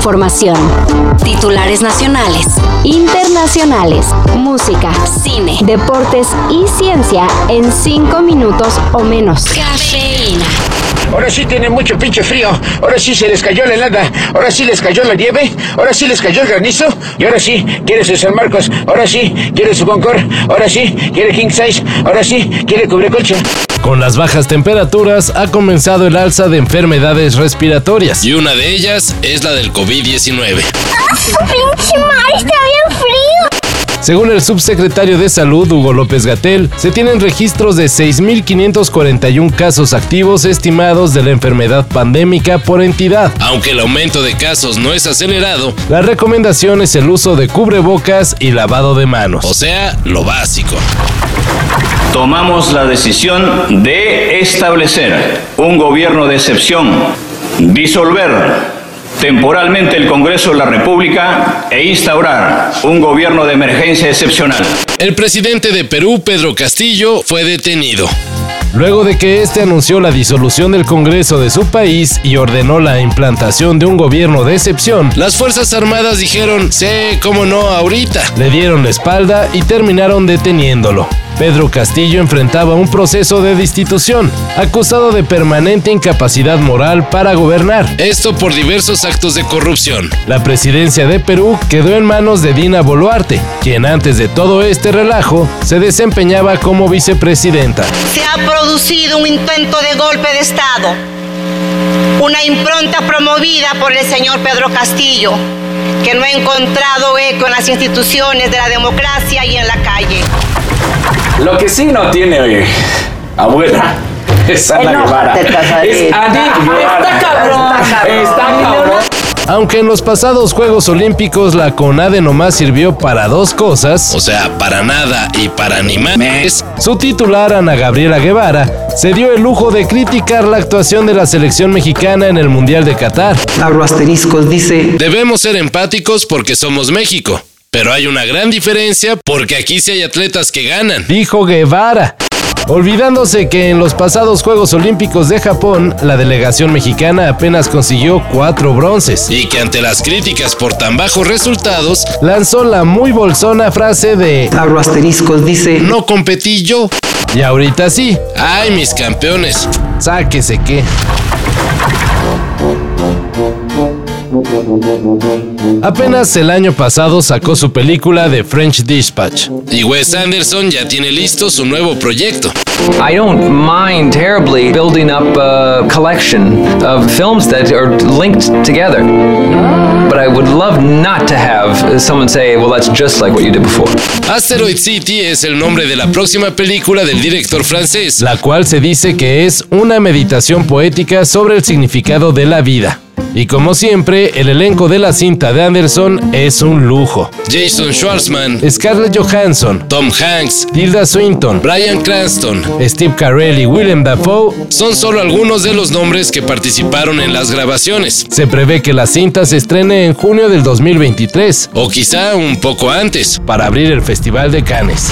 información. Titulares nacionales, internacionales, música, cine, deportes y ciencia en cinco minutos o menos. Cafeína. Ahora sí tiene mucho pinche frío. Ahora sí se les cayó la helada. Ahora sí les cayó la nieve. Ahora sí les cayó el granizo. Y ahora sí quiere su San Marcos. Ahora sí quiere su Concord. Ahora sí quiere King Size. Ahora sí quiere colcha. Con las bajas temperaturas ha comenzado el alza de enfermedades respiratorias. Y una de ellas es la del COVID-19. ¡Pinche mar! ¡Está bien frío! Según el subsecretario de Salud, Hugo López Gatel, se tienen registros de 6.541 casos activos estimados de la enfermedad pandémica por entidad. Aunque el aumento de casos no es acelerado, la recomendación es el uso de cubrebocas y lavado de manos. O sea, lo básico. Tomamos la decisión de establecer un gobierno de excepción, disolver temporalmente el Congreso de la República e instaurar un gobierno de emergencia excepcional. El presidente de Perú, Pedro Castillo, fue detenido. Luego de que este anunció la disolución del Congreso de su país y ordenó la implantación de un gobierno de excepción, las Fuerzas Armadas dijeron, sí, cómo no, ahorita. Le dieron la espalda y terminaron deteniéndolo. Pedro Castillo enfrentaba un proceso de destitución, acusado de permanente incapacidad moral para gobernar, esto por diversos actos de corrupción. La presidencia de Perú quedó en manos de Dina Boluarte, quien antes de todo este relajo se desempeñaba como vicepresidenta. Se ha producido un intento de golpe de Estado, una impronta promovida por el señor Pedro Castillo, que no ha encontrado eco en las instituciones de la democracia y en la calle. Lo que sí no tiene abuela es Ana Guevara. Es Ana Guevara. Está cabrón. Está cabrón. Aunque en los pasados Juegos Olímpicos la CONADE nomás sirvió para dos cosas, o sea, para nada y para ni más, su titular Ana Gabriela Guevara se dio el lujo de criticar la actuación de la selección mexicana en el Mundial de Qatar. Abro asteriscos, dice... Debemos ser empáticos porque somos México. Pero hay una gran diferencia porque aquí sí hay atletas que ganan, dijo Guevara. Olvidándose que en los pasados Juegos Olímpicos de Japón, la delegación mexicana apenas consiguió cuatro bronces y que ante las críticas por tan bajos resultados, lanzó la muy bolsona frase de Abro asteriscos, dice No competí yo. Y ahorita sí. Ay, mis campeones. Sáquese qué. Apenas el año pasado sacó su película The French Dispatch y Wes Anderson ya tiene listo su nuevo proyecto. I don't mind terribly building up a collection of films that are linked together. But I would love not to have someone say, well, that's just like what you did before. Asteroid City es el nombre de la próxima película del director francés, la cual se dice que es una meditación poética sobre el significado de la vida. Y como siempre, el elenco de la cinta de Anderson es un lujo. Jason Schwartzman, Scarlett Johansson, Tom Hanks, Tilda Swinton, Brian Cranston, Steve Carell y Willem Dafoe son solo algunos de los nombres que participaron en las grabaciones. Se prevé que la cinta se estrene en junio del 2023, o quizá un poco antes, para abrir el Festival de Cannes.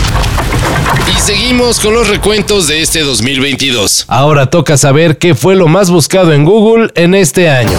Y seguimos con los recuentos de este 2022. Ahora toca saber qué fue lo más buscado en Google en este año.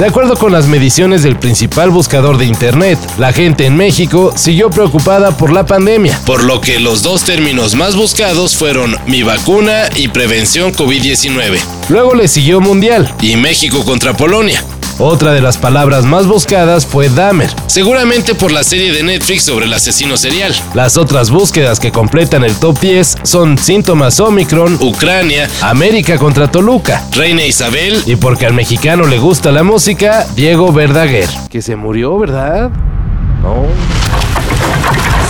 De acuerdo con las mediciones del principal buscador de Internet, la gente en México siguió preocupada por la pandemia, por lo que los dos términos más buscados fueron mi vacuna y prevención COVID-19. Luego le siguió Mundial y México contra Polonia. Otra de las palabras más buscadas fue Dahmer, seguramente por la serie de Netflix sobre el asesino serial. Las otras búsquedas que completan el top 10 son síntomas Omicron, Ucrania, América contra Toluca, Reina Isabel y porque al mexicano le gusta la música, Diego Verdaguer, que se murió, ¿verdad? No.